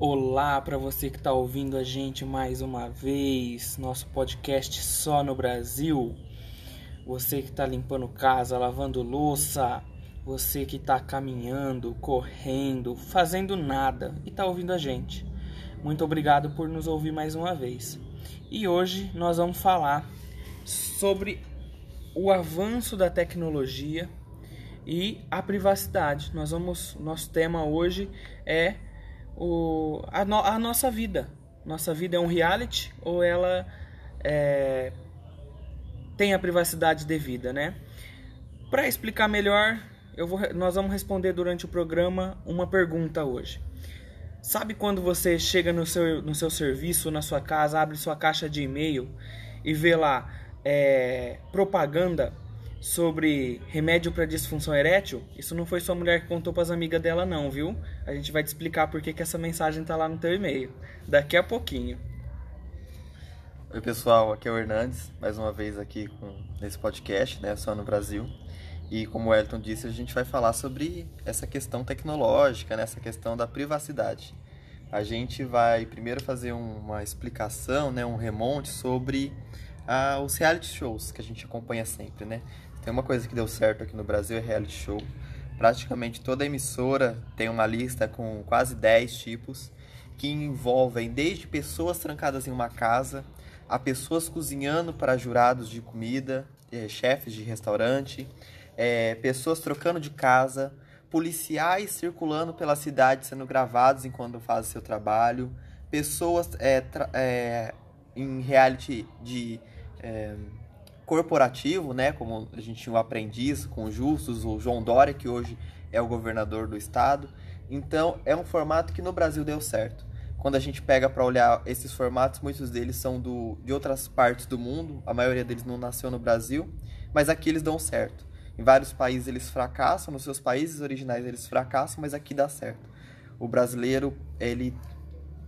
Olá para você que está ouvindo a gente mais uma vez, nosso podcast só no Brasil. Você que está limpando casa, lavando louça, você que está caminhando, correndo, fazendo nada e está ouvindo a gente. Muito obrigado por nos ouvir mais uma vez. E hoje nós vamos falar sobre o avanço da tecnologia e a privacidade. Nós vamos, nosso tema hoje é o, a, no, a nossa vida. Nossa vida é um reality ou ela é, tem a privacidade devida, né? Para explicar melhor, eu vou, nós vamos responder durante o programa uma pergunta hoje. Sabe quando você chega no seu, no seu serviço, na sua casa, abre sua caixa de e-mail e vê lá é, propaganda sobre remédio para disfunção erétil, isso não foi sua mulher que contou para as amigas dela não, viu? A gente vai te explicar por que, que essa mensagem tá lá no teu e-mail daqui a pouquinho. Oi pessoal, aqui é o Hernandes, mais uma vez aqui com, nesse podcast, né, só no Brasil. E como o Elton disse, a gente vai falar sobre essa questão tecnológica, né, essa questão da privacidade. A gente vai primeiro fazer uma explicação, né, um remonte sobre ah, os reality shows que a gente acompanha sempre, né? Tem uma coisa que deu certo aqui no Brasil é reality show. Praticamente toda emissora tem uma lista com quase 10 tipos que envolvem desde pessoas trancadas em uma casa a pessoas cozinhando para jurados de comida, é, chefes de restaurante, é, pessoas trocando de casa, policiais circulando pela cidade sendo gravados enquanto fazem seu trabalho, pessoas é, em reality de corporativo, né, como a gente tinha o aprendiz com Justus, o João Dória, que hoje é o governador do estado. Então, é um formato que no Brasil deu certo. Quando a gente pega para olhar esses formatos, muitos deles são do, de outras partes do mundo, a maioria deles não nasceu no Brasil, mas aqui eles dão certo. Em vários países eles fracassam, nos seus países originais eles fracassam, mas aqui dá certo. O brasileiro, ele,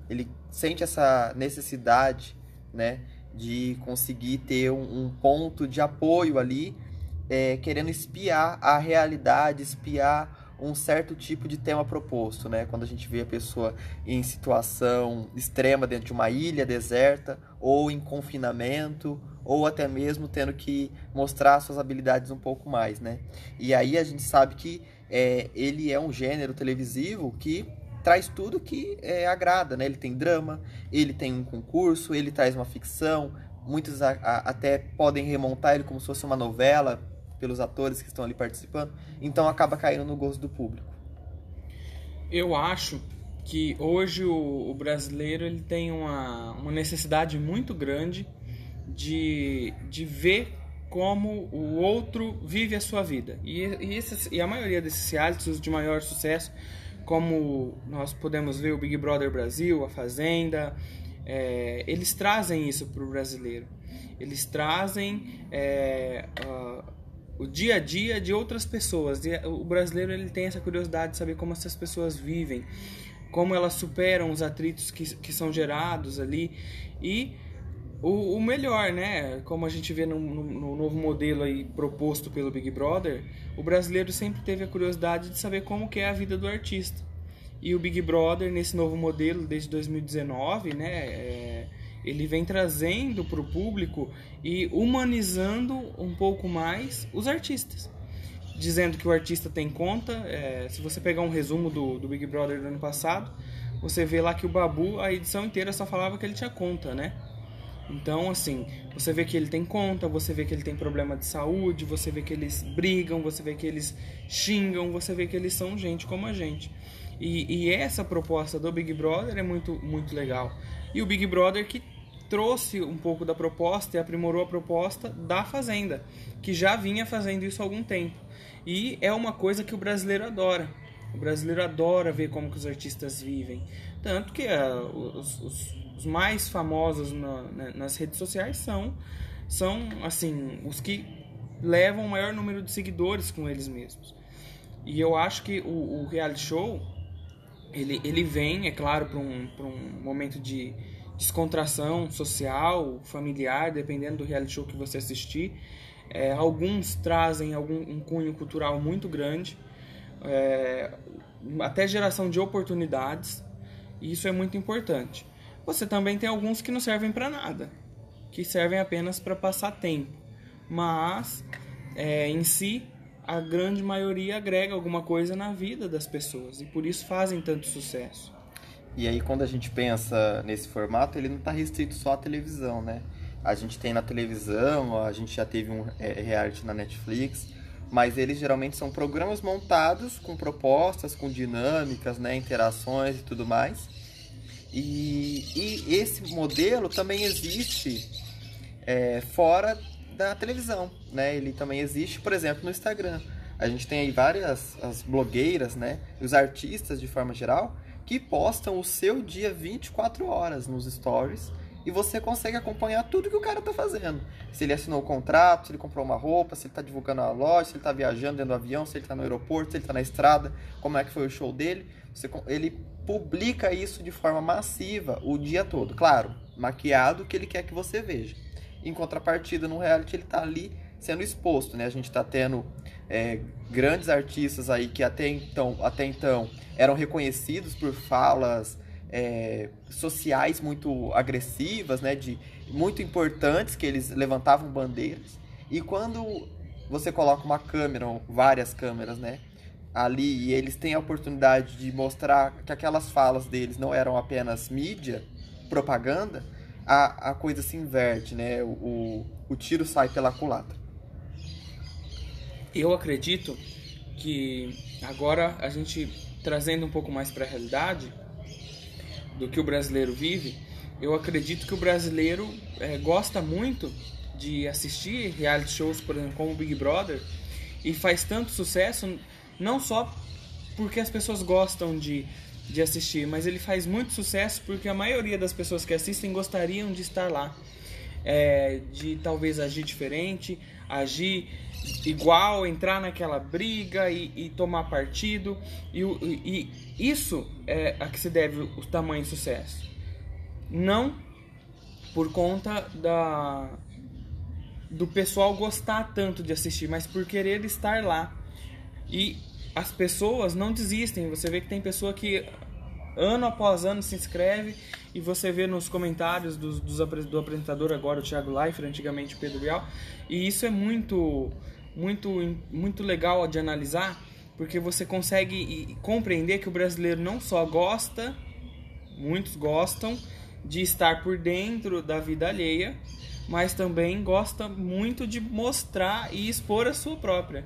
ele sente essa necessidade, né, de conseguir ter um, um ponto de apoio ali, é, querendo espiar a realidade, espiar um certo tipo de tema proposto, né? Quando a gente vê a pessoa em situação extrema dentro de uma ilha deserta, ou em confinamento, ou até mesmo tendo que mostrar suas habilidades um pouco mais, né? E aí a gente sabe que é, ele é um gênero televisivo que traz tudo que é, agrada, né? Ele tem drama, ele tem um concurso, ele traz uma ficção, muitos a, a, até podem remontar ele como se fosse uma novela pelos atores que estão ali participando, então acaba caindo no gosto do público. Eu acho que hoje o, o brasileiro ele tem uma, uma necessidade muito grande de, de ver como o outro vive a sua vida. E, e, esses, e a maioria desses realities de maior sucesso como nós podemos ver o Big Brother Brasil, a Fazenda, é, eles trazem isso para o brasileiro. Eles trazem é, uh, o dia a dia de outras pessoas. O brasileiro ele tem essa curiosidade de saber como essas pessoas vivem, como elas superam os atritos que, que são gerados ali e o, o, melhor, né? Como a gente vê no, no, no, novo modelo aí proposto pelo Big Brother, o brasileiro sempre teve a curiosidade de saber como que é a vida do artista. E o Big Brother, nesse novo modelo, desde 2019, né? É, ele vem trazendo para o público e humanizando um pouco mais os artistas. Dizendo que o artista tem conta. É, se você pegar um resumo do, do Big Brother do ano passado, você vê lá que o Babu, a edição inteira só falava que ele tinha conta, né? Então, assim, você vê que ele tem conta, você vê que ele tem problema de saúde, você vê que eles brigam, você vê que eles xingam, você vê que eles são gente como a gente. E, e essa proposta do Big Brother é muito, muito legal. E o Big Brother que trouxe um pouco da proposta e aprimorou a proposta da Fazenda, que já vinha fazendo isso há algum tempo. E é uma coisa que o brasileiro adora. O brasileiro adora ver como que os artistas vivem. Tanto que uh, os, os os mais famosos na, né, nas redes sociais são, são assim, os que levam o maior número de seguidores com eles mesmos. E eu acho que o, o reality show ele, ele vem, é claro, para um, um momento de descontração social, familiar, dependendo do reality show que você assistir. É, alguns trazem algum um cunho cultural muito grande, é, até geração de oportunidades E isso é muito importante. Você também tem alguns que não servem para nada, que servem apenas para passar tempo. Mas, é, em si, a grande maioria agrega alguma coisa na vida das pessoas e por isso fazem tanto sucesso. E aí, quando a gente pensa nesse formato, ele não está restrito só à televisão, né? A gente tem na televisão, a gente já teve um é, reality na Netflix, mas eles geralmente são programas montados com propostas, com dinâmicas, né, interações e tudo mais. E, e esse modelo também existe é, fora da televisão, né? Ele também existe, por exemplo, no Instagram. A gente tem aí várias as blogueiras, né? Os artistas de forma geral que postam o seu dia 24 horas nos stories e você consegue acompanhar tudo que o cara tá fazendo. Se ele assinou o contrato, se ele comprou uma roupa, se ele tá divulgando a loja, se ele tá viajando dentro do avião, se ele tá no aeroporto, se ele tá na estrada, como é que foi o show dele. Você, ele publica isso de forma massiva o dia todo. Claro, maquiado que ele quer que você veja. Em contrapartida, no reality, ele tá ali sendo exposto, né? A gente tá tendo é, grandes artistas aí que até então, até então eram reconhecidos por falas é, sociais muito agressivas, né, de muito importantes que eles levantavam bandeiras. E quando você coloca uma câmera, várias câmeras, né, ali e eles têm a oportunidade de mostrar que aquelas falas deles não eram apenas mídia, propaganda, a, a coisa se inverte, né? O, o, o tiro sai pela culatra. Eu acredito que agora a gente trazendo um pouco mais para a realidade, do que o brasileiro vive, eu acredito que o brasileiro é, gosta muito de assistir reality shows, por exemplo, como o Big Brother, e faz tanto sucesso, não só porque as pessoas gostam de, de assistir, mas ele faz muito sucesso porque a maioria das pessoas que assistem gostariam de estar lá. É, de talvez agir diferente, agir igual, entrar naquela briga e, e tomar partido. E, e, isso é a que se deve o tamanho sucesso. Não por conta da do pessoal gostar tanto de assistir, mas por querer estar lá. E as pessoas não desistem. Você vê que tem pessoa que ano após ano se inscreve e você vê nos comentários dos, dos, do apresentador agora, o Thiago Leifert, antigamente o Pedro Bial, e isso é muito muito, muito legal de analisar, porque você consegue compreender que o brasileiro não só gosta, muitos gostam de estar por dentro da vida alheia, mas também gosta muito de mostrar e expor a sua própria.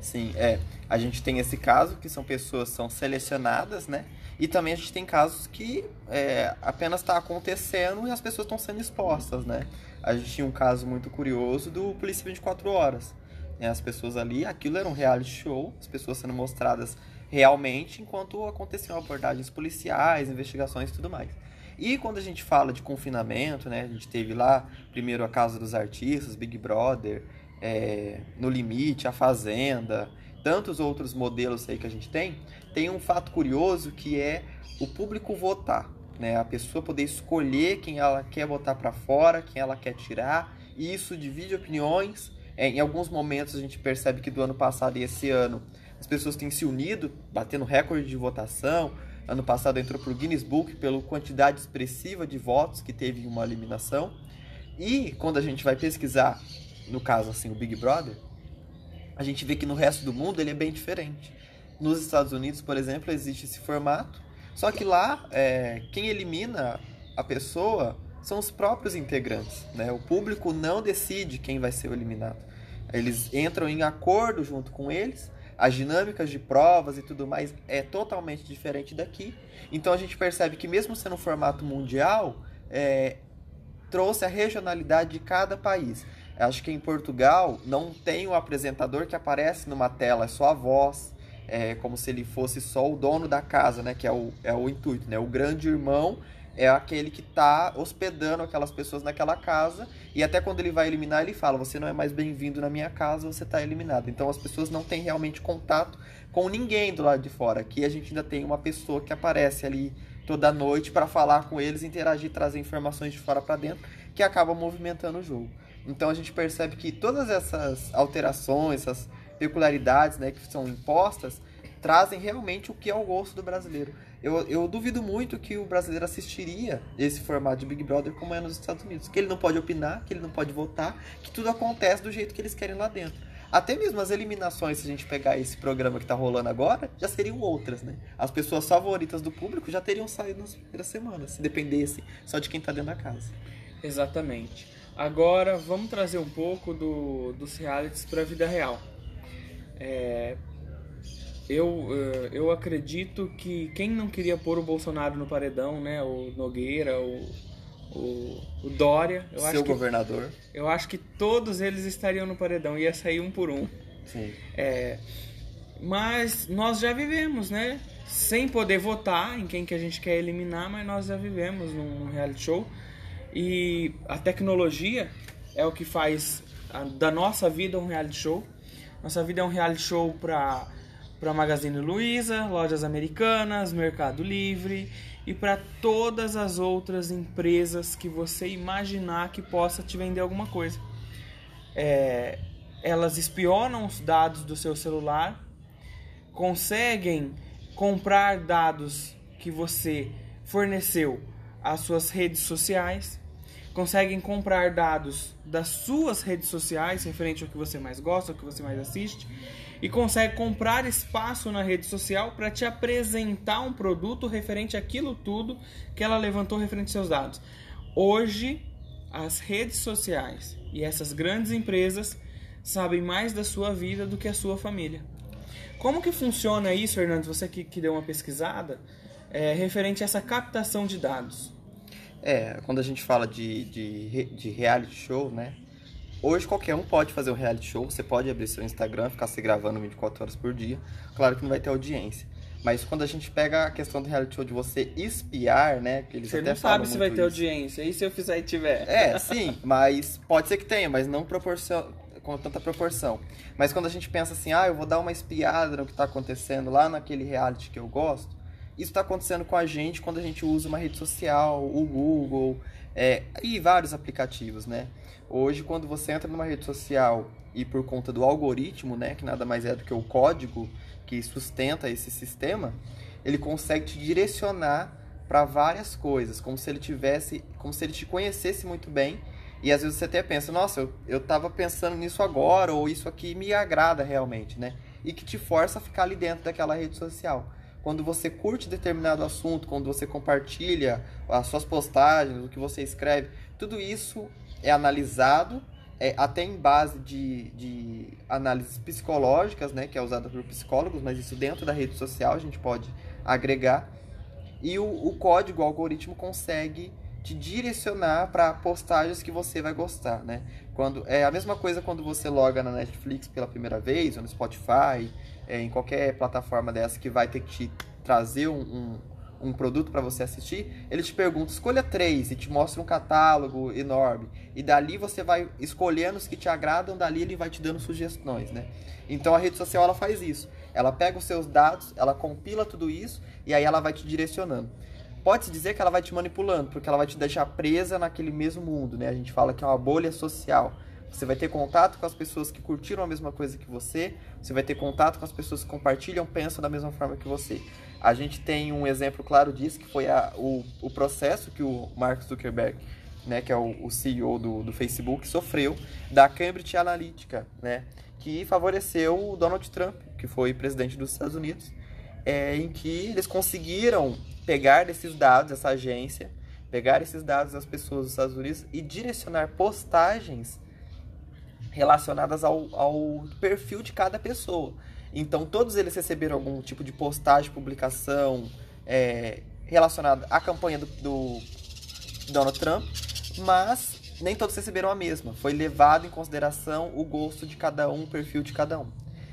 Sim, é. A gente tem esse caso que são pessoas são selecionadas, né? E também a gente tem casos que é, apenas está acontecendo e as pessoas estão sendo expostas, né? A gente tinha um caso muito curioso do Polícia 24 Horas, né, as pessoas ali, aquilo era um reality show, as pessoas sendo mostradas realmente enquanto aconteciam abordagens policiais, investigações e tudo mais. E quando a gente fala de confinamento, né, a gente teve lá primeiro a Casa dos Artistas, Big Brother, é, No Limite, A Fazenda, tantos outros modelos aí que a gente tem, tem um fato curioso que é o público votar, né, a pessoa poder escolher quem ela quer botar para fora, quem ela quer tirar, e isso divide opiniões é, em alguns momentos a gente percebe que do ano passado e esse ano as pessoas têm se unido, batendo recorde de votação. Ano passado entrou para o Guinness Book pela quantidade expressiva de votos que teve em uma eliminação. E quando a gente vai pesquisar, no caso assim, o Big Brother, a gente vê que no resto do mundo ele é bem diferente. Nos Estados Unidos, por exemplo, existe esse formato, só que lá é, quem elimina a pessoa são os próprios integrantes. Né? O público não decide quem vai ser eliminado. Eles entram em acordo junto com eles. As dinâmicas de provas e tudo mais é totalmente diferente daqui. Então a gente percebe que mesmo sendo um formato mundial, é, trouxe a regionalidade de cada país. Acho que em Portugal não tem o apresentador que aparece numa tela, é só a voz, é como se ele fosse só o dono da casa, né? Que é o, é o intuito, né? O grande irmão é aquele que está hospedando aquelas pessoas naquela casa e até quando ele vai eliminar ele fala você não é mais bem-vindo na minha casa você está eliminado então as pessoas não têm realmente contato com ninguém do lado de fora aqui a gente ainda tem uma pessoa que aparece ali toda noite para falar com eles interagir trazer informações de fora para dentro que acaba movimentando o jogo então a gente percebe que todas essas alterações essas peculiaridades né que são impostas trazem realmente o que é o gosto do brasileiro eu, eu duvido muito que o brasileiro assistiria esse formato de Big Brother como é nos Estados Unidos. Que ele não pode opinar, que ele não pode votar, que tudo acontece do jeito que eles querem lá dentro. Até mesmo as eliminações, se a gente pegar esse programa que tá rolando agora, já seriam outras, né? As pessoas favoritas do público já teriam saído nas primeiras semanas, se dependesse só de quem tá dentro da casa. Exatamente. Agora vamos trazer um pouco do, dos realities para a vida real. É, eu, eh, eu acredito que quem não queria pôr o Bolsonaro no paredão, né? O Nogueira, o, o, o Dória. Eu Seu acho que, governador. Eu acho que todos eles estariam no paredão, ia sair um por um. Sim. É, mas nós já vivemos, né? Sem poder votar em quem que a gente quer eliminar, mas nós já vivemos num reality show. E a tecnologia é o que faz a, da nossa vida um reality show. Nossa vida é um reality show para para Magazine Luiza, lojas americanas, Mercado Livre e para todas as outras empresas que você imaginar que possa te vender alguma coisa. É, elas espionam os dados do seu celular, conseguem comprar dados que você forneceu às suas redes sociais, conseguem comprar dados das suas redes sociais referente ao que você mais gosta, ao que você mais assiste e consegue comprar espaço na rede social para te apresentar um produto referente àquilo tudo que ela levantou referente aos seus dados. Hoje, as redes sociais e essas grandes empresas sabem mais da sua vida do que a sua família. Como que funciona isso, Fernando? Você que, que deu uma pesquisada é, referente a essa captação de dados. É, quando a gente fala de, de, de reality show, né? Hoje qualquer um pode fazer um reality show, você pode abrir seu Instagram, ficar se gravando 24 horas por dia. Claro que não vai ter audiência. Mas quando a gente pega a questão do reality show de você espiar, né? Que eles você até não sabe se vai ter isso. audiência. E se eu fizer e tiver? É, sim, mas pode ser que tenha, mas não proporcion... com tanta proporção. Mas quando a gente pensa assim, ah, eu vou dar uma espiada no que está acontecendo lá naquele reality que eu gosto, isso está acontecendo com a gente quando a gente usa uma rede social, o Google, é, e vários aplicativos, né? Hoje, quando você entra numa rede social e por conta do algoritmo, né, que nada mais é do que o código que sustenta esse sistema, ele consegue te direcionar para várias coisas, como se ele tivesse, como se ele te conhecesse muito bem. E às vezes você até pensa, nossa, eu, eu tava pensando nisso agora, ou isso aqui me agrada realmente, né? E que te força a ficar ali dentro daquela rede social. Quando você curte determinado assunto, quando você compartilha as suas postagens, o que você escreve, tudo isso é analisado é, até em base de, de análises psicológicas, né, que é usada por psicólogos, mas isso dentro da rede social a gente pode agregar. E o, o código, o algoritmo consegue te direcionar para postagens que você vai gostar, né? Quando é a mesma coisa quando você loga na Netflix pela primeira vez, ou no Spotify, é, em qualquer plataforma dessa que vai ter que te trazer um, um um produto para você assistir, ele te pergunta, escolha três e te mostra um catálogo enorme. E dali você vai escolhendo os que te agradam, dali ele vai te dando sugestões, né? Então a rede social ela faz isso. Ela pega os seus dados, ela compila tudo isso e aí ela vai te direcionando. Pode-se dizer que ela vai te manipulando, porque ela vai te deixar presa naquele mesmo mundo, né? A gente fala que é uma bolha social. Você vai ter contato com as pessoas que curtiram a mesma coisa que você, você vai ter contato com as pessoas que compartilham, pensam da mesma forma que você. A gente tem um exemplo claro disso, que foi a, o, o processo que o Mark Zuckerberg, né, que é o, o CEO do, do Facebook, sofreu da Cambridge Analytica, né, que favoreceu o Donald Trump, que foi presidente dos Estados Unidos, é, em que eles conseguiram pegar esses dados, essa agência, pegar esses dados das pessoas dos Estados Unidos e direcionar postagens relacionadas ao, ao perfil de cada pessoa. Então, todos eles receberam algum tipo de postagem, publicação é, relacionada à campanha do, do Donald Trump, mas nem todos receberam a mesma. Foi levado em consideração o gosto de cada um, o perfil de cada um.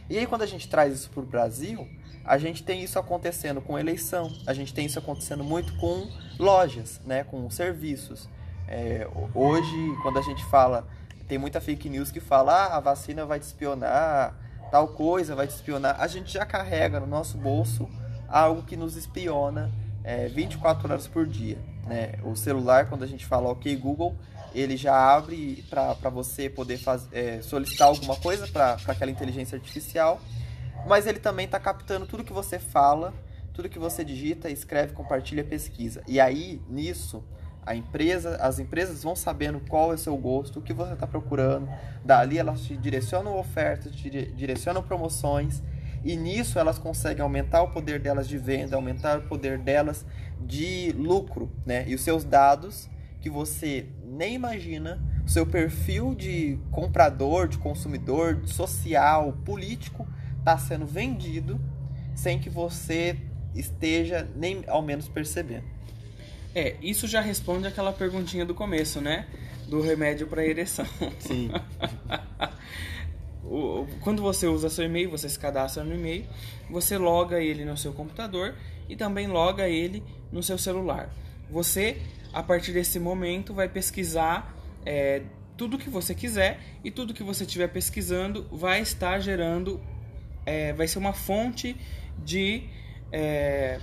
E aí, quando a gente traz isso para o Brasil, a gente tem isso acontecendo com eleição, a gente tem isso acontecendo muito com lojas, né, com serviços. É, hoje, quando a gente fala, tem muita fake news que fala, ah, a vacina vai te espionar, tal coisa vai te espionar, a gente já carrega no nosso bolso algo que nos espiona é, 24 horas por dia. Né? O celular, quando a gente fala OK Google, ele já abre para você poder faz, é, solicitar alguma coisa para aquela inteligência artificial, mas ele também está captando tudo que você fala, tudo que você digita, escreve, compartilha, pesquisa. E aí, nisso, a empresa, as empresas vão sabendo qual é o seu gosto, o que você está procurando. Dali elas te direcionam ofertas, te direcionam promoções. E nisso elas conseguem aumentar o poder delas de venda, aumentar o poder delas de lucro, né? E os seus dados que você nem imagina, o seu perfil de comprador, de consumidor, social, político, está sendo vendido sem que você esteja nem ao menos percebendo. É, isso já responde aquela perguntinha do começo, né? Do remédio para ereção. Sim. Quando você usa seu e-mail, você se cadastra no e-mail, você loga ele no seu computador e também loga ele no seu celular. Você, a partir desse momento, vai pesquisar é, tudo que você quiser e tudo que você estiver pesquisando vai estar gerando, é, vai ser uma fonte de, é,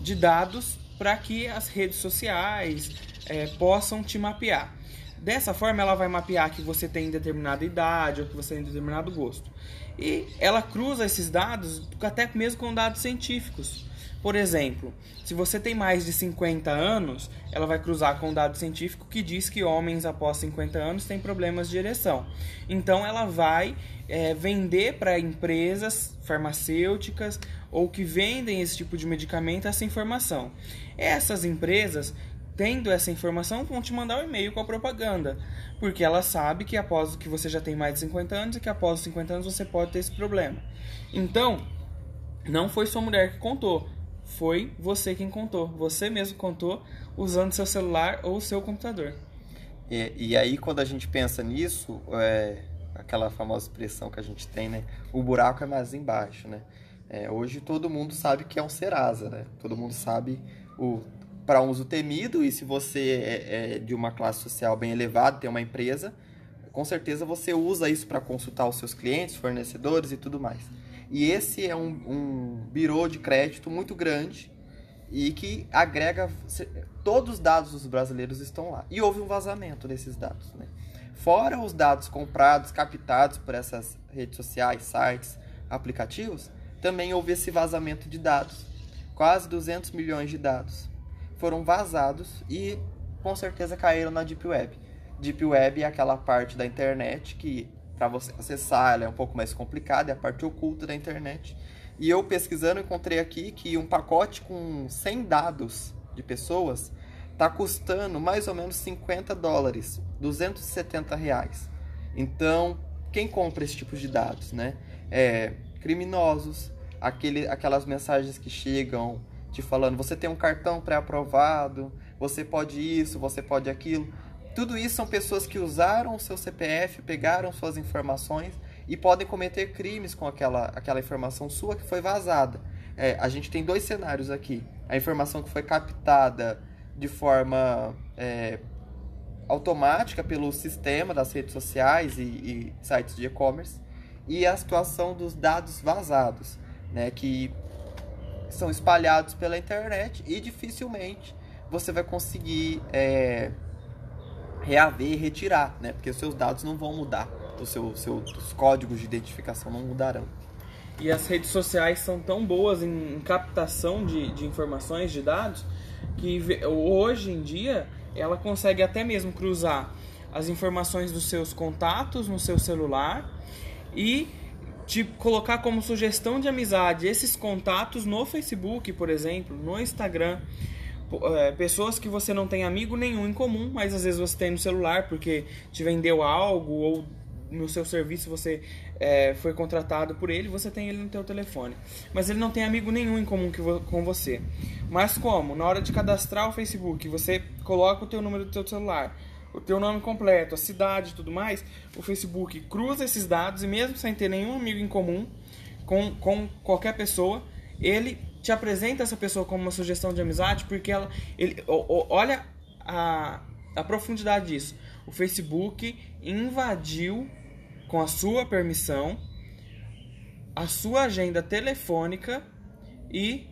de dados para que as redes sociais é, possam te mapear. Dessa forma, ela vai mapear que você tem determinada idade ou que você tem determinado gosto. E ela cruza esses dados até mesmo com dados científicos. Por exemplo, se você tem mais de 50 anos, ela vai cruzar com um dado científico que diz que homens após 50 anos têm problemas de ereção. Então, ela vai é, vender para empresas farmacêuticas ou que vendem esse tipo de medicamento essa informação. Essas empresas, tendo essa informação, vão te mandar um e-mail com a propaganda, porque ela sabe que após que você já tem mais de 50 anos e que após os 50 anos você pode ter esse problema. Então, não foi sua mulher que contou, foi você quem contou. Você mesmo contou usando seu celular ou seu computador. E, e aí, quando a gente pensa nisso, é, aquela famosa expressão que a gente tem, né? O buraco é mais embaixo, né? É, hoje todo mundo sabe que é um Serasa, né? Todo mundo sabe o para uso temido e se você é, é, de uma classe social bem elevada, tem uma empresa, com certeza você usa isso para consultar os seus clientes, fornecedores e tudo mais. E esse é um, um birô de crédito muito grande e que agrega todos os dados dos brasileiros estão lá. E houve um vazamento desses dados, né? Fora os dados comprados, captados por essas redes sociais, sites, aplicativos, também houve esse vazamento de dados. Quase 200 milhões de dados foram vazados e com certeza caíram na Deep Web. Deep Web é aquela parte da internet que para você acessar ela é um pouco mais complicada, é a parte oculta da internet. E eu pesquisando encontrei aqui que um pacote com 100 dados de pessoas está custando mais ou menos 50 dólares, 270 reais. Então, quem compra esse tipo de dados, né? É, criminosos, aquele, aquelas mensagens que chegam te falando, você tem um cartão pré-aprovado, você pode isso, você pode aquilo. Tudo isso são pessoas que usaram o seu CPF, pegaram suas informações e podem cometer crimes com aquela, aquela informação sua que foi vazada. É, a gente tem dois cenários aqui. A informação que foi captada de forma é, automática pelo sistema das redes sociais e, e sites de e-commerce e a situação dos dados vazados, né, que são espalhados pela internet e dificilmente você vai conseguir é, reaver e retirar, né, porque os seus dados não vão mudar, o seu, seu, os códigos de identificação não mudarão. E as redes sociais são tão boas em, em captação de, de informações, de dados, que hoje em dia ela consegue até mesmo cruzar as informações dos seus contatos no seu celular e te colocar como sugestão de amizade esses contatos no Facebook, por exemplo, no Instagram. É, pessoas que você não tem amigo nenhum em comum, mas às vezes você tem no celular porque te vendeu algo ou no seu serviço você é, foi contratado por ele, você tem ele no teu telefone. Mas ele não tem amigo nenhum em comum com você. Mas como? Na hora de cadastrar o Facebook, você coloca o teu número do teu celular, o teu nome completo, a cidade e tudo mais, o Facebook cruza esses dados e mesmo sem ter nenhum amigo em comum com, com qualquer pessoa, ele te apresenta essa pessoa como uma sugestão de amizade porque ela, ele, olha a, a profundidade disso. O Facebook invadiu com a sua permissão a sua agenda telefônica e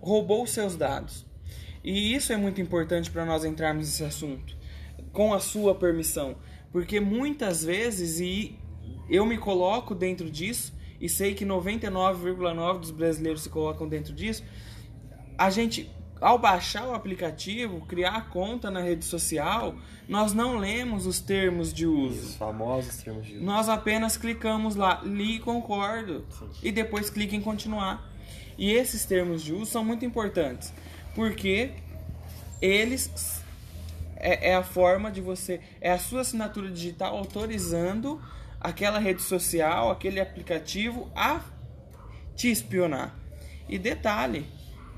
roubou os seus dados. E isso é muito importante para nós entrarmos nesse assunto com a sua permissão, porque muitas vezes e eu me coloco dentro disso e sei que 99,9 dos brasileiros se colocam dentro disso, a gente ao baixar o aplicativo, criar a conta na rede social, nós não lemos os termos de uso. Os famosos termos de uso. Nós apenas clicamos lá, li e concordo. Sim. E depois clica em continuar. E esses termos de uso são muito importantes, porque eles é, é a forma de você, é a sua assinatura digital autorizando aquela rede social, aquele aplicativo a te espionar. E detalhe,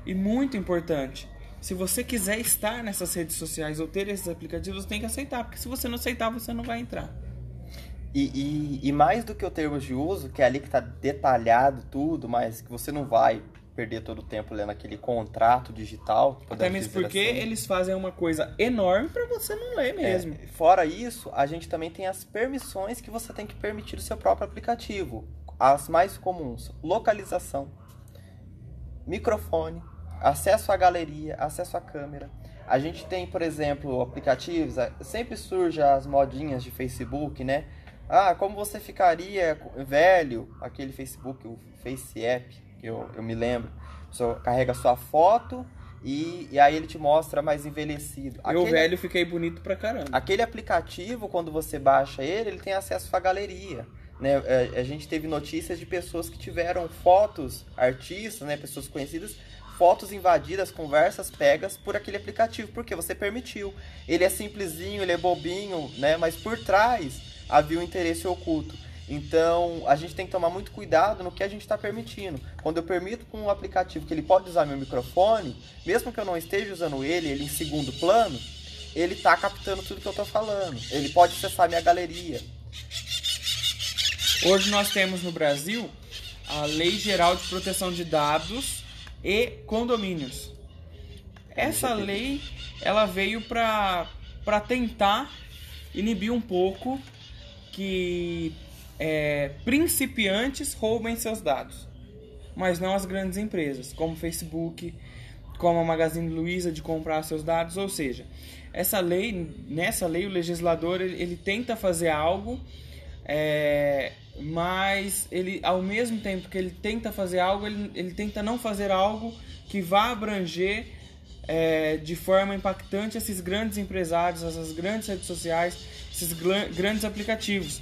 e muito importante, se você quiser estar nessas redes sociais ou ter esses aplicativos, você tem que aceitar, porque se você não aceitar, você não vai entrar. E, e, e mais do que o termos de uso, que é ali que está detalhado tudo, mas que você não vai perder todo o tempo lendo aquele contrato digital. Até mesmo porque assim. eles fazem uma coisa enorme para você não ler mesmo. É, fora isso, a gente também tem as permissões que você tem que permitir o seu próprio aplicativo. As mais comuns: localização, microfone, acesso à galeria, acesso à câmera. A gente tem, por exemplo, aplicativos, sempre surge as modinhas de Facebook, né? Ah, como você ficaria velho, aquele Facebook, o Face App, eu, eu me lembro. Você carrega sua foto e, e aí ele te mostra mais envelhecido. Eu aquele, velho fiquei bonito pra caramba. Aquele aplicativo, quando você baixa ele, ele tem acesso à galeria. Né? A, é, a gente teve notícias de pessoas que tiveram fotos, artistas, né? pessoas conhecidas, fotos invadidas, conversas pegas por aquele aplicativo, porque você permitiu. Ele é simplesinho, ele é bobinho, né? Mas por trás havia um interesse oculto. Então, a gente tem que tomar muito cuidado no que a gente está permitindo. Quando eu permito com um aplicativo que ele pode usar meu microfone, mesmo que eu não esteja usando ele, ele em segundo plano, ele está captando tudo que eu estou falando. Ele pode acessar minha galeria. Hoje nós temos no Brasil a Lei Geral de Proteção de Dados e Condomínios. Essa lei ela veio para tentar inibir um pouco que é, principiantes roubem seus dados, mas não as grandes empresas, como Facebook, como a Magazine Luiza de comprar seus dados, ou seja, essa lei, nessa lei o legislador ele, ele tenta fazer algo, é, mas ele, ao mesmo tempo que ele tenta fazer algo, ele, ele tenta não fazer algo que vá abranger é, de forma impactante esses grandes empresários, essas grandes redes sociais, esses grandes aplicativos.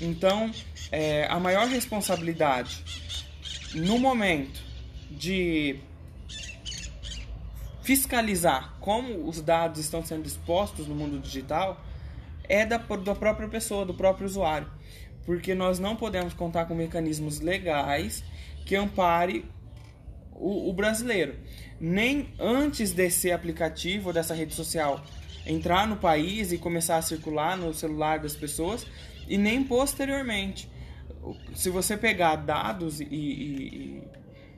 Então, é, a maior responsabilidade no momento de fiscalizar como os dados estão sendo expostos no mundo digital é da, da própria pessoa, do próprio usuário. Porque nós não podemos contar com mecanismos legais que ampare o, o brasileiro. Nem antes desse aplicativo, dessa rede social, entrar no país e começar a circular no celular das pessoas, e nem posteriormente. Se você pegar dados e, e,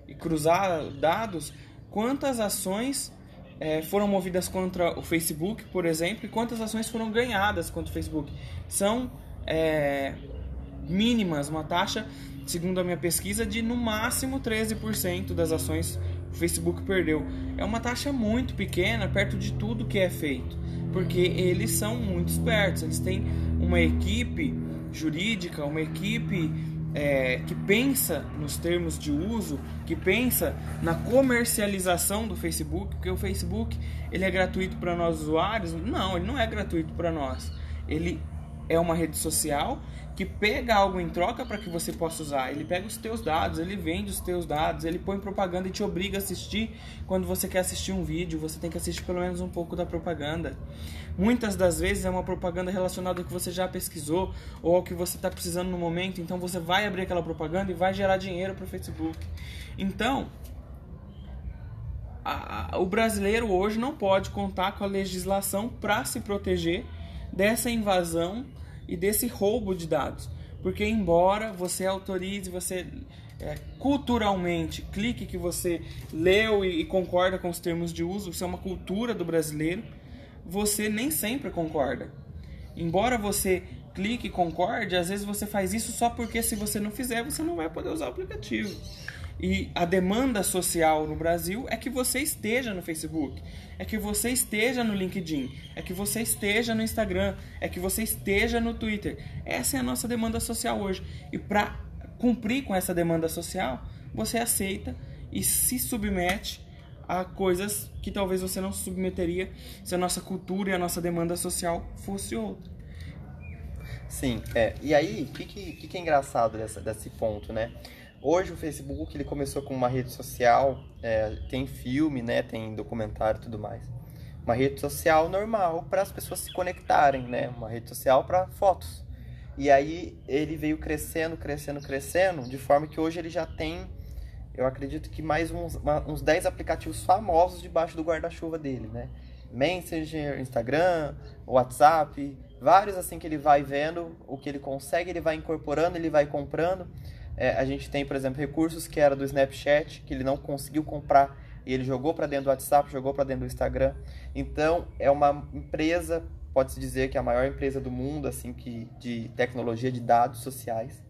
e cruzar dados, quantas ações é, foram movidas contra o Facebook, por exemplo, e quantas ações foram ganhadas contra o Facebook? São é, mínimas, uma taxa, segundo a minha pesquisa, de no máximo 13% das ações o Facebook perdeu. É uma taxa muito pequena perto de tudo que é feito, porque eles são muito espertos, eles têm uma equipe jurídica, uma equipe é, que pensa nos termos de uso, que pensa na comercialização do Facebook, porque o Facebook ele é gratuito para nós usuários? Não, ele não é gratuito para nós. Ele é uma rede social que pega algo em troca para que você possa usar. Ele pega os teus dados, ele vende os teus dados, ele põe propaganda e te obriga a assistir. Quando você quer assistir um vídeo, você tem que assistir pelo menos um pouco da propaganda. Muitas das vezes é uma propaganda relacionada ao que você já pesquisou ou ao que você está precisando no momento. Então você vai abrir aquela propaganda e vai gerar dinheiro para o Facebook. Então, a, a, o brasileiro hoje não pode contar com a legislação para se proteger dessa invasão e desse roubo de dados. Porque embora você autorize, você é, culturalmente clique que você leu e, e, concorda com os termos de uso, isso é uma cultura do brasileiro, você nem sempre concorda. Embora você clique e concorde, às vezes você faz isso só porque se você não fizer, você não vai poder usar o aplicativo. E a demanda social no Brasil é que você esteja no Facebook, é que você esteja no LinkedIn, é que você esteja no Instagram, é que você esteja no Twitter. Essa é a nossa demanda social hoje. E para cumprir com essa demanda social, você aceita e se submete a coisas que talvez você não se submeteria se a nossa cultura e a nossa demanda social fosse outra. Sim, é. E aí, o que, que, que é engraçado dessa, desse ponto, né? Hoje o Facebook ele começou com uma rede social, é, tem filme, né, tem documentário e tudo mais. Uma rede social normal para as pessoas se conectarem, né? Uma rede social para fotos. E aí ele veio crescendo, crescendo, crescendo, de forma que hoje ele já tem, eu acredito que mais uns, uns 10 aplicativos famosos debaixo do guarda-chuva dele, né? Messenger, Instagram, WhatsApp, vários assim que ele vai vendo o que ele consegue, ele vai incorporando, ele vai comprando. É, a gente tem, por exemplo, recursos que era do Snapchat, que ele não conseguiu comprar e ele jogou para dentro do WhatsApp, jogou para dentro do Instagram. Então, é uma empresa, pode-se dizer que é a maior empresa do mundo assim que de tecnologia de dados sociais.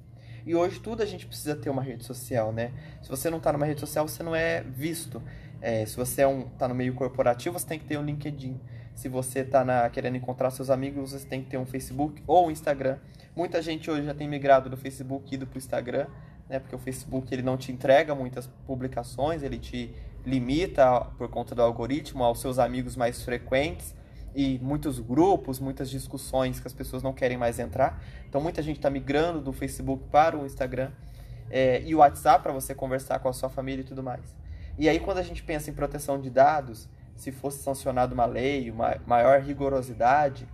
E hoje tudo a gente precisa ter uma rede social, né? Se você não está numa rede social, você não é visto. É, se você é um, tá no meio corporativo, você tem que ter um LinkedIn. Se você está querendo encontrar seus amigos, você tem que ter um Facebook ou um Instagram. Muita gente hoje já tem migrado do Facebook e ido para o Instagram, né? Porque o Facebook ele não te entrega muitas publicações, ele te limita por conta do algoritmo aos seus amigos mais frequentes e muitos grupos, muitas discussões que as pessoas não querem mais entrar. Então muita gente está migrando do Facebook para o Instagram é, e o WhatsApp para você conversar com a sua família e tudo mais. E aí quando a gente pensa em proteção de dados, se fosse sancionada uma lei, uma maior rigorosidade,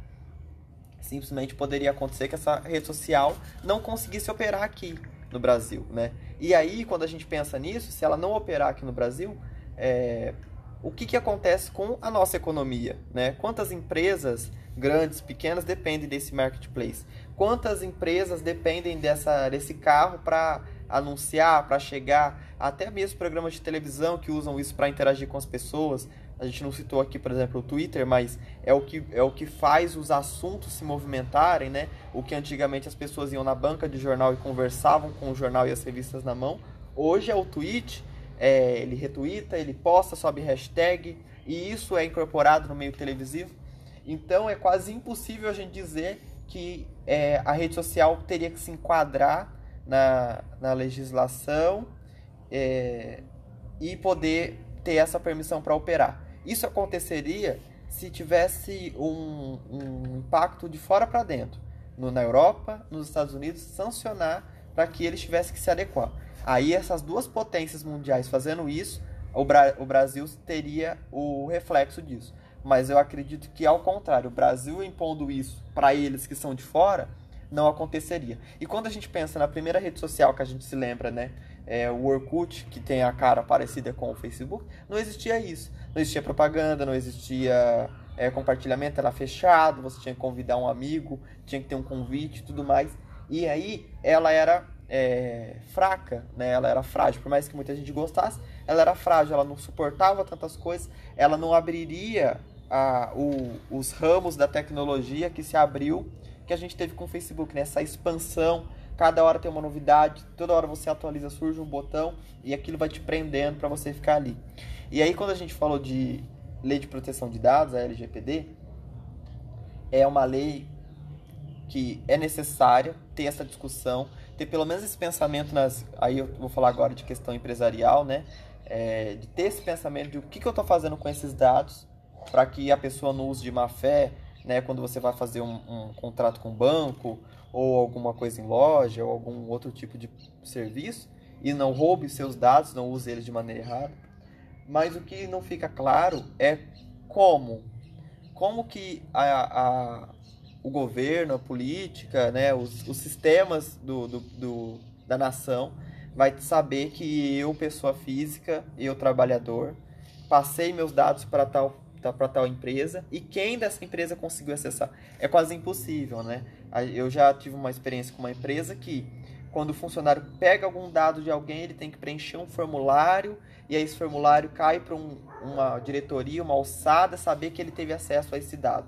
simplesmente poderia acontecer que essa rede social não conseguisse operar aqui no Brasil, né? E aí, quando a gente pensa nisso, se ela não operar aqui no Brasil, é, o que, que acontece com a nossa economia, né? Quantas empresas grandes, pequenas dependem desse marketplace? Quantas empresas dependem dessa, desse carro para anunciar, para chegar? Até mesmo programas de televisão que usam isso para interagir com as pessoas, a gente não citou aqui, por exemplo, o Twitter, mas é o que, é o que faz os assuntos se movimentarem, né? O que antigamente as pessoas iam na banca de jornal e conversavam com o jornal e as revistas na mão. Hoje é o tweet, é, ele retuita, ele posta, sobe hashtag, e isso é incorporado no meio televisivo. Então é quase impossível a gente dizer que é, a rede social teria que se enquadrar na, na legislação é, e poder ter essa permissão para operar. Isso aconteceria se tivesse um, um impacto de fora para dentro, no, na Europa, nos Estados Unidos, sancionar para que eles tivessem que se adequar. Aí essas duas potências mundiais fazendo isso, o, Bra o Brasil teria o reflexo disso. Mas eu acredito que ao contrário, o Brasil impondo isso para eles que são de fora, não aconteceria. E quando a gente pensa na primeira rede social que a gente se lembra, né, é, o Orkut, que tem a cara parecida com o Facebook, não existia isso. Não existia propaganda, não existia é, compartilhamento, era fechado, você tinha que convidar um amigo, tinha que ter um convite e tudo mais. E aí ela era é, fraca, né? ela era frágil, por mais que muita gente gostasse, ela era frágil, ela não suportava tantas coisas, ela não abriria a, o, os ramos da tecnologia que se abriu, que a gente teve com o Facebook, né? essa expansão Cada hora tem uma novidade, toda hora você atualiza, surge um botão e aquilo vai te prendendo para você ficar ali. E aí quando a gente falou de lei de proteção de dados, a LGPD, é uma lei que é necessária ter essa discussão, ter pelo menos esse pensamento nas. Aí eu vou falar agora de questão empresarial, né? É, de ter esse pensamento de o que, que eu estou fazendo com esses dados para que a pessoa não use de má fé, né? Quando você vai fazer um, um contrato com o banco ou alguma coisa em loja ou algum outro tipo de serviço e não roube seus dados, não use eles de maneira errada. Mas o que não fica claro é como, como que a, a o governo, a política, né, os, os sistemas do, do, do, da nação vai saber que eu, pessoa física, eu, trabalhador, passei meus dados para tal para tal empresa e quem dessa empresa conseguiu acessar. É quase impossível, né? Eu já tive uma experiência com uma empresa que, quando o funcionário pega algum dado de alguém, ele tem que preencher um formulário e aí esse formulário cai para um, uma diretoria, uma alçada, saber que ele teve acesso a esse dado.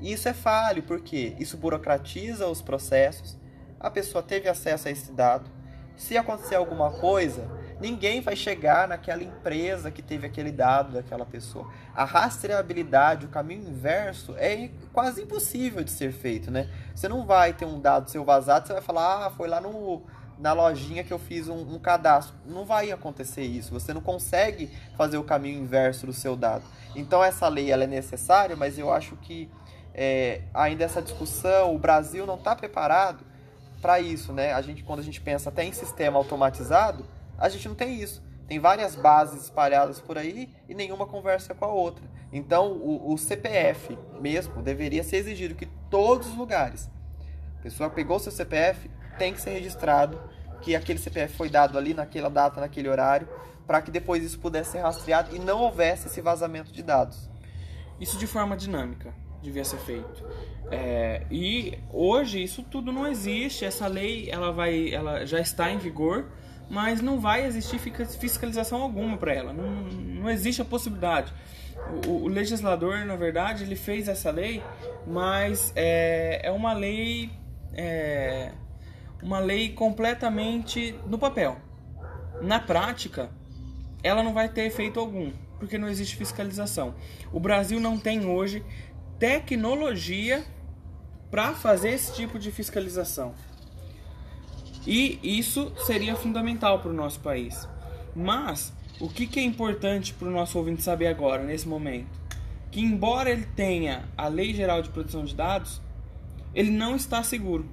E isso é falho, porque isso burocratiza os processos, a pessoa teve acesso a esse dado. Se acontecer alguma coisa, ninguém vai chegar naquela empresa que teve aquele dado daquela pessoa. A rastreabilidade, o caminho inverso, é quase impossível de ser feito, né? Você não vai ter um dado seu vazado, você vai falar, ah, foi lá no, na lojinha que eu fiz um, um, cadastro. Não vai acontecer isso. Você não consegue fazer o caminho inverso do seu dado. Então essa lei ela é necessária, mas eu acho que é, ainda essa discussão, o Brasil não está preparado para isso, né? A gente quando a gente pensa até em sistema automatizado, a gente não tem isso. Tem várias bases espalhadas por aí e nenhuma conversa com a outra. Então o, o CPF mesmo deveria ser exigido que todos os lugares, a pessoa pegou seu CPF, tem que ser registrado que aquele CPF foi dado ali naquela data, naquele horário, para que depois isso pudesse ser rastreado e não houvesse esse vazamento de dados. Isso de forma dinâmica devia ser feito. É, e hoje isso tudo não existe. Essa lei ela vai, ela já está em vigor, mas não vai existir fiscalização alguma para ela. Não, não existe a possibilidade. O, o, legislador, na verdade, ele fez essa lei, mas é, é uma lei é, uma lei completamente no papel. Na prática, ela não vai ter efeito algum, porque não existe fiscalização. O Brasil não tem hoje tecnologia para fazer esse tipo de fiscalização. E isso seria fundamental para o nosso país. Mas o que, que é importante para o nosso ouvinte saber agora, nesse momento? Que embora ele tenha a Lei Geral de Proteção de Dados, ele não está seguro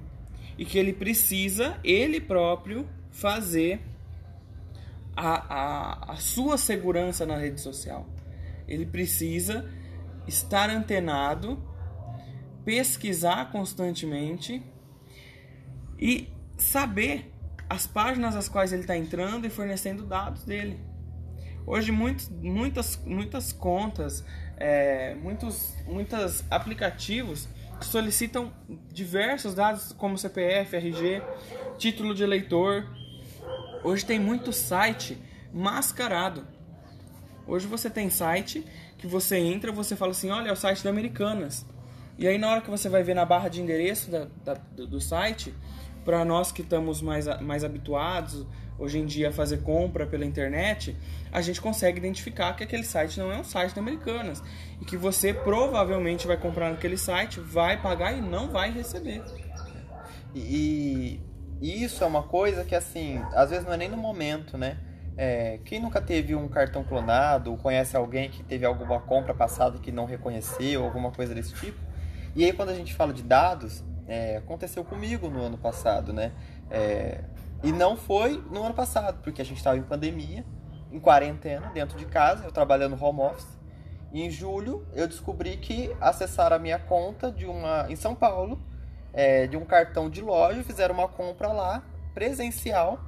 e que ele precisa, ele próprio, fazer a, a, a sua segurança na rede social. Ele precisa estar antenado, pesquisar constantemente e saber as páginas às quais ele está entrando e fornecendo dados dele. Hoje muitos, muitas, muitas contas, é, muitos, muitos aplicativos solicitam diversos dados como CPF, RG, título de eleitor. Hoje tem muito site mascarado. Hoje você tem site que você entra, você fala assim, olha, é o site da Americanas. E aí na hora que você vai ver na barra de endereço da, da, do site, para nós que estamos mais, mais habituados hoje em dia a fazer compra pela internet, a gente consegue identificar que aquele site não é um site da Americanas e que você provavelmente vai comprar naquele site, vai pagar e não vai receber. E, isso é uma coisa que assim, às vezes não é nem no momento, né? É, quem nunca teve um cartão clonado, conhece alguém que teve alguma compra passada que não reconheceu, alguma coisa desse tipo. E aí quando a gente fala de dados, é, aconteceu comigo no ano passado, né? É, e não foi no ano passado, porque a gente estava em pandemia, em quarentena, dentro de casa, eu trabalhando home office. E em julho eu descobri que acessaram a minha conta de uma em São Paulo, é, de um cartão de loja, fizeram uma compra lá, presencial.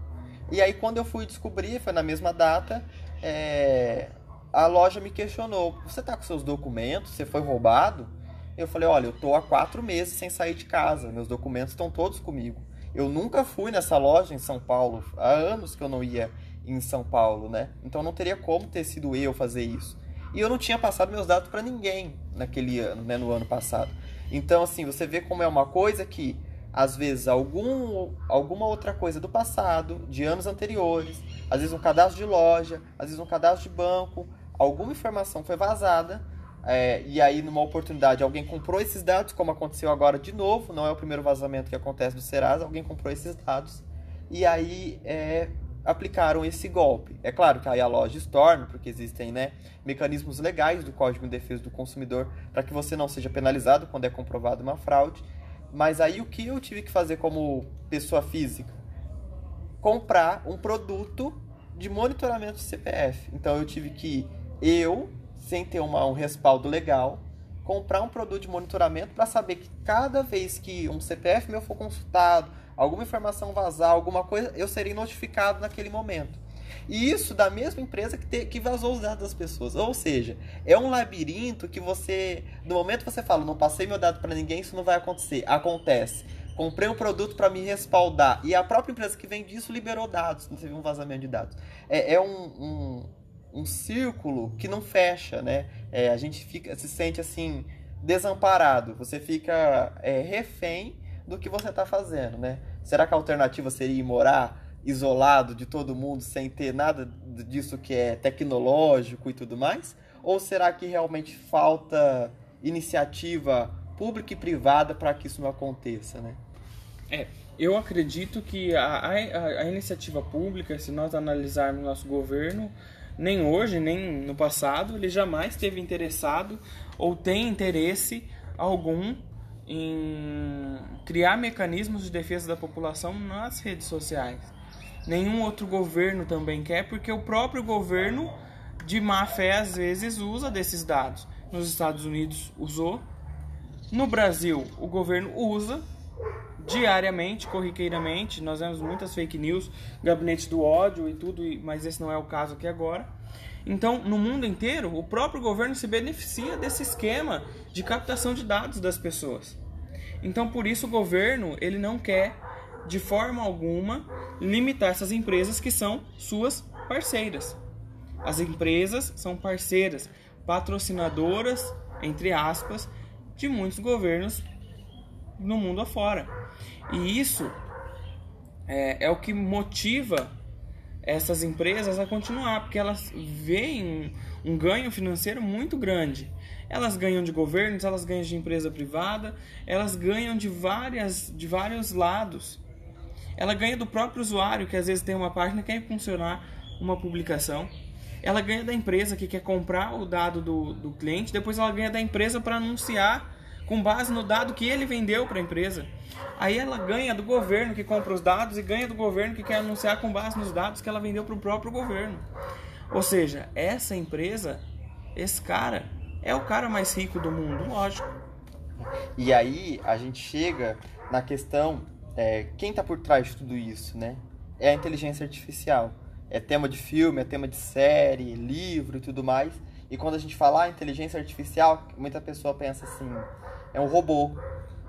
E aí quando eu fui descobrir, foi na mesma data, é, a loja me questionou: Você está com seus documentos? Você foi roubado? Eu falei: Olha, eu tô há quatro meses sem sair de casa, meus documentos estão todos comigo. Eu nunca fui nessa loja em São Paulo, há anos que eu não ia em São Paulo, né? Então não teria como ter sido eu fazer isso. E eu não tinha passado meus dados para ninguém naquele ano, né, no ano passado. Então assim, você vê como é uma coisa que às vezes algum, alguma outra coisa do passado, de anos anteriores, às vezes um cadastro de loja, às vezes um cadastro de banco, alguma informação foi vazada é, e aí, numa oportunidade, alguém comprou esses dados, como aconteceu agora de novo, não é o primeiro vazamento que acontece do Serasa, alguém comprou esses dados e aí é, aplicaram esse golpe. É claro que aí a loja estorna, porque existem né, mecanismos legais do Código de Defesa do Consumidor para que você não seja penalizado quando é comprovada uma fraude. Mas aí o que eu tive que fazer como pessoa física? Comprar um produto de monitoramento de CPF. Então eu tive que eu sem ter uma, um respaldo legal, comprar um produto de monitoramento para saber que cada vez que um CPF meu for consultado, alguma informação vazar, alguma coisa, eu serei notificado naquele momento. E isso da mesma empresa que, te, que vazou os dados das pessoas. Ou seja, é um labirinto que você, no momento que você fala, não passei meu dado para ninguém, isso não vai acontecer. Acontece. Comprei um produto para me respaldar. E a própria empresa que vende isso liberou dados. Não teve um vazamento de dados. É, é um, um um círculo que não fecha, né? É, a gente fica, se sente assim desamparado. Você fica é, refém do que você está fazendo, né? Será que a alternativa seria morar isolado de todo mundo sem ter nada disso que é tecnológico e tudo mais? Ou será que realmente falta iniciativa pública e privada para que isso não aconteça, né? É, eu acredito que a, a, a, iniciativa pública, se nós analisarmos nosso governo, nem hoje, nem no passado, ele jamais esteve interessado ou tem interesse algum em criar mecanismos de defesa da população nas redes sociais. Nenhum outro governo também quer, porque o próprio governo, de má fé, às vezes usa desses dados. Nos Estados Unidos usou, no Brasil o governo usa diariamente, corriqueiramente. Nós vemos muitas fake news, gabinete do ódio e tudo, mas esse não é o caso aqui agora. Então, no mundo inteiro, o próprio governo se beneficia desse esquema de captação de dados das pessoas. Então, por isso o governo, ele não quer de forma alguma limitar essas empresas que são suas parceiras. As empresas são parceiras, patrocinadoras, entre aspas, de muitos governos no mundo afora. E isso é, é o que motiva essas empresas a continuar, porque elas veem um, ganho financeiro muito grande. Elas ganham de governos, elas ganham de empresa privada, elas ganham de, várias, de vários lados. Ela ganha do próprio usuário, que às vezes tem uma página que quer funcionar uma publicação. Ela ganha da empresa que quer comprar o dado do, do cliente, depois ela ganha da empresa para anunciar com base no dado que ele vendeu para a empresa. Aí ela ganha do governo que compra os dados e ganha do governo que quer anunciar com base nos dados que ela vendeu para o próprio governo. Ou seja, essa empresa, esse cara, é o cara mais rico do mundo, lógico. E aí a gente chega na questão, é, quem está por trás de tudo isso, né? É a inteligência artificial. É tema de filme, é tema de série, livro e tudo mais. E quando a gente fala ah, inteligência artificial, muita pessoa pensa assim, é um robô.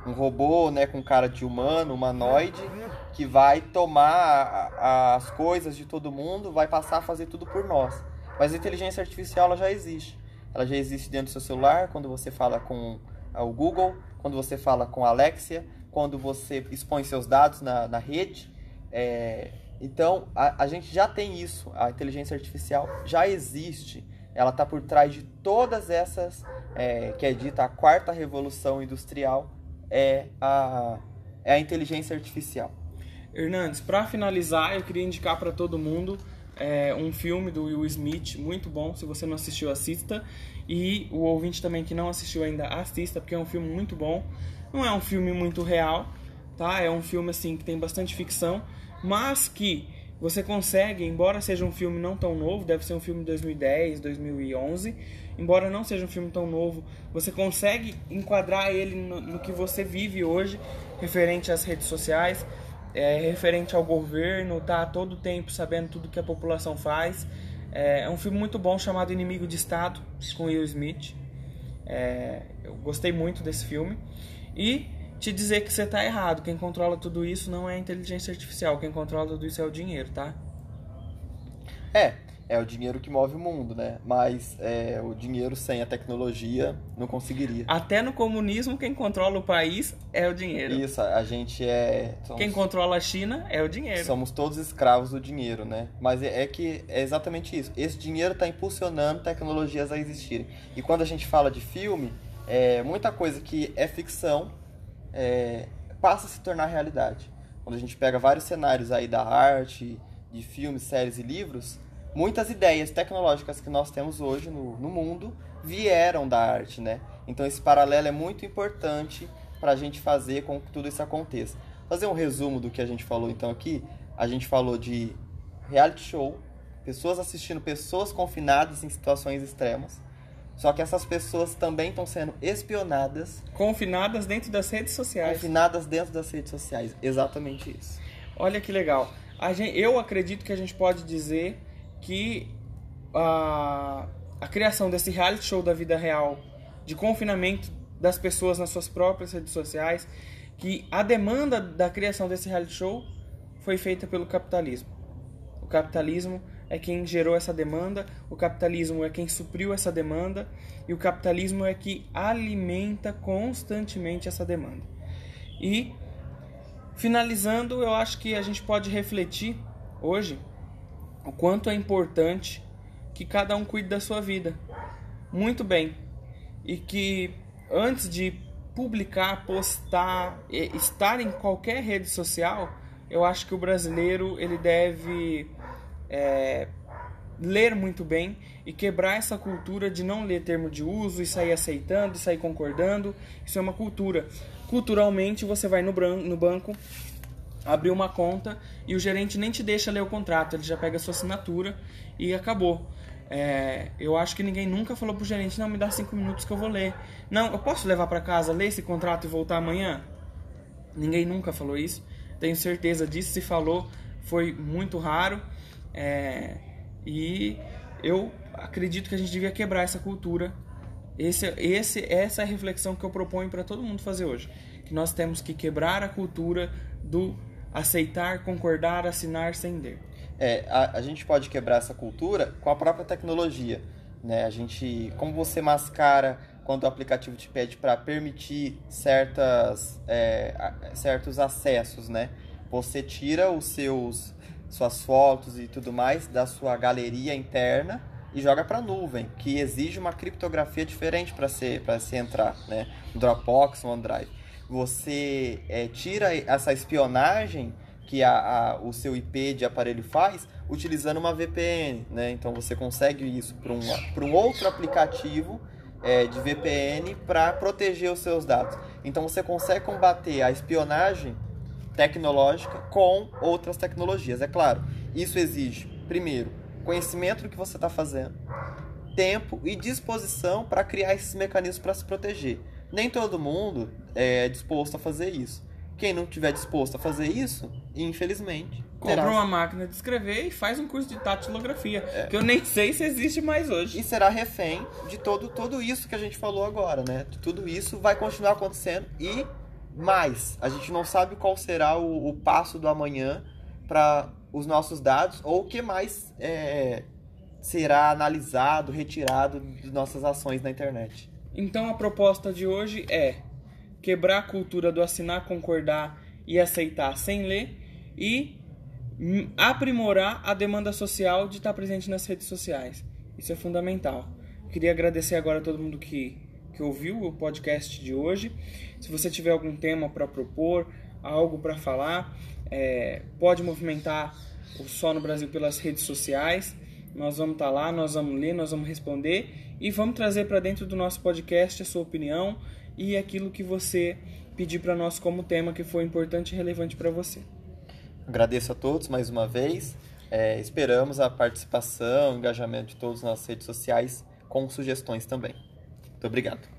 Um robô, né, com cara de humano, humanoide, que vai tomar as coisas de todo mundo, vai passar a fazer tudo por nós. Mas a inteligência artificial ela já existe. Ela já existe dentro do seu celular, quando você fala com o Google, quando você fala com a Alexia, quando você expõe seus dados na, na rede. É, então, a, a gente já tem isso. A inteligência artificial já existe ela está por trás de todas essas, é, que é dita a quarta revolução industrial, é a, é a inteligência artificial. Hernandes, para finalizar, eu queria indicar para todo mundo é, um filme do Will Smith, muito bom. Se você não assistiu, assista. E o ouvinte também que não assistiu ainda, assista, porque é um filme muito bom. Não é um filme muito real, tá? É um filme assim que tem bastante ficção, mas que você consegue, embora seja um filme não tão novo, deve ser um filme de 2010, 2011, embora não seja um filme tão novo, você consegue enquadrar ele no, no que você vive hoje, referente às redes sociais, é, referente ao governo, tá todo tempo sabendo tudo que a população faz. É, é um filme muito bom chamado Inimigo de Estado, com Will Smith. É, eu gostei muito desse filme. E te dizer que você está errado. Quem controla tudo isso não é a inteligência artificial. Quem controla tudo isso é o dinheiro, tá? É, é o dinheiro que move o mundo, né? Mas é, o dinheiro sem a tecnologia não conseguiria. Até no comunismo, quem controla o país é o dinheiro. Isso, a gente é. Somos, quem controla a China é o dinheiro. Somos todos escravos do dinheiro, né? Mas é, é que é exatamente isso. Esse dinheiro está impulsionando tecnologias a existirem. E quando a gente fala de filme, é, muita coisa que é ficção é, passa a se tornar realidade. Quando a gente pega vários cenários aí da arte, de filmes, séries e livros, muitas ideias tecnológicas que nós temos hoje no, no mundo vieram da arte, né? Então esse paralelo é muito importante para a gente fazer com que tudo isso aconteça. Fazer um resumo do que a gente falou então aqui, a gente falou de reality show, pessoas assistindo pessoas confinadas em situações extremas, só que essas pessoas também estão sendo espionadas. Confinadas dentro das redes sociais. Confinadas dentro das redes sociais. Exatamente isso. Olha que legal. Gente, eu acredito que a gente pode dizer que a, a criação desse reality show da vida real, de confinamento das pessoas nas suas próprias redes sociais, que a demanda da criação desse reality show foi feita pelo capitalismo. O capitalismo é quem gerou essa demanda, o capitalismo é quem supriu essa demanda e o capitalismo é que alimenta constantemente essa demanda. E finalizando, eu acho que a gente pode refletir hoje o quanto é importante que cada um cuide da sua vida. Muito bem. E que antes de publicar, postar, estar em qualquer rede social, eu acho que o brasileiro ele deve é, ler muito bem e quebrar essa cultura de não ler termo de uso e sair aceitando, sair concordando. Isso é uma cultura. Culturalmente, você vai no, no banco, abrir uma conta e o gerente nem te deixa ler o contrato, ele já pega a sua assinatura e acabou. É, eu acho que ninguém nunca falou pro gerente, não, me dá cinco minutos que eu vou ler. Não, eu posso levar para casa, ler esse contrato e voltar amanhã? Ninguém nunca falou isso. Tenho certeza disso. Se falou, foi muito raro. É, e eu acredito que a gente devia quebrar essa cultura. Esse, esse, essa é a reflexão que eu proponho para todo mundo fazer hoje. Que nós temos que quebrar a cultura do aceitar, concordar, assinar sem ler. É, a, a gente pode quebrar essa cultura com a própria tecnologia. Né? A gente, como você mascara quando o aplicativo te pede para permitir certas, é, certos acessos, né? Você tira os seus suas fotos e tudo mais da sua galeria interna e joga para a nuvem, que exige uma criptografia diferente para se, se entrar, né? Dropbox, OneDrive. Você é, tira essa espionagem que a, a, o seu IP de aparelho faz utilizando uma VPN, né? Então você consegue isso para um, um outro aplicativo é, de VPN para proteger os seus dados. Então você consegue combater a espionagem tecnológica com outras tecnologias. É claro, isso exige, primeiro, conhecimento do que você está fazendo, tempo e disposição para criar esses mecanismos para se proteger. Nem todo mundo é disposto a fazer isso. Quem não tiver disposto a fazer isso, infelizmente. Compra terá... uma máquina de escrever e faz um curso de tatilografia, é. que eu nem sei se existe mais hoje. E será refém de todo, todo isso que a gente falou agora, né? Tudo isso vai continuar acontecendo e mais. A gente não sabe qual será o, o passo do amanhã para os nossos dados ou o que mais é, será analisado, retirado de nossas ações na internet. Então a proposta de hoje é quebrar a cultura do assinar, concordar e aceitar sem ler e aprimorar a demanda social de estar presente nas redes sociais. Isso é fundamental. Queria agradecer agora a todo mundo que, que ouviu o podcast de hoje. Se você tiver algum tema para propor, algo para falar, é, pode movimentar o Só no Brasil pelas redes sociais. Nós vamos estar tá lá, nós vamos ler, nós vamos responder e vamos trazer para dentro do nosso podcast a sua opinião e aquilo que você pedir para nós como tema que foi importante e relevante para você. Agradeço a todos mais uma vez. É, esperamos a participação, o engajamento de todos nas redes sociais com sugestões também. Muito obrigado.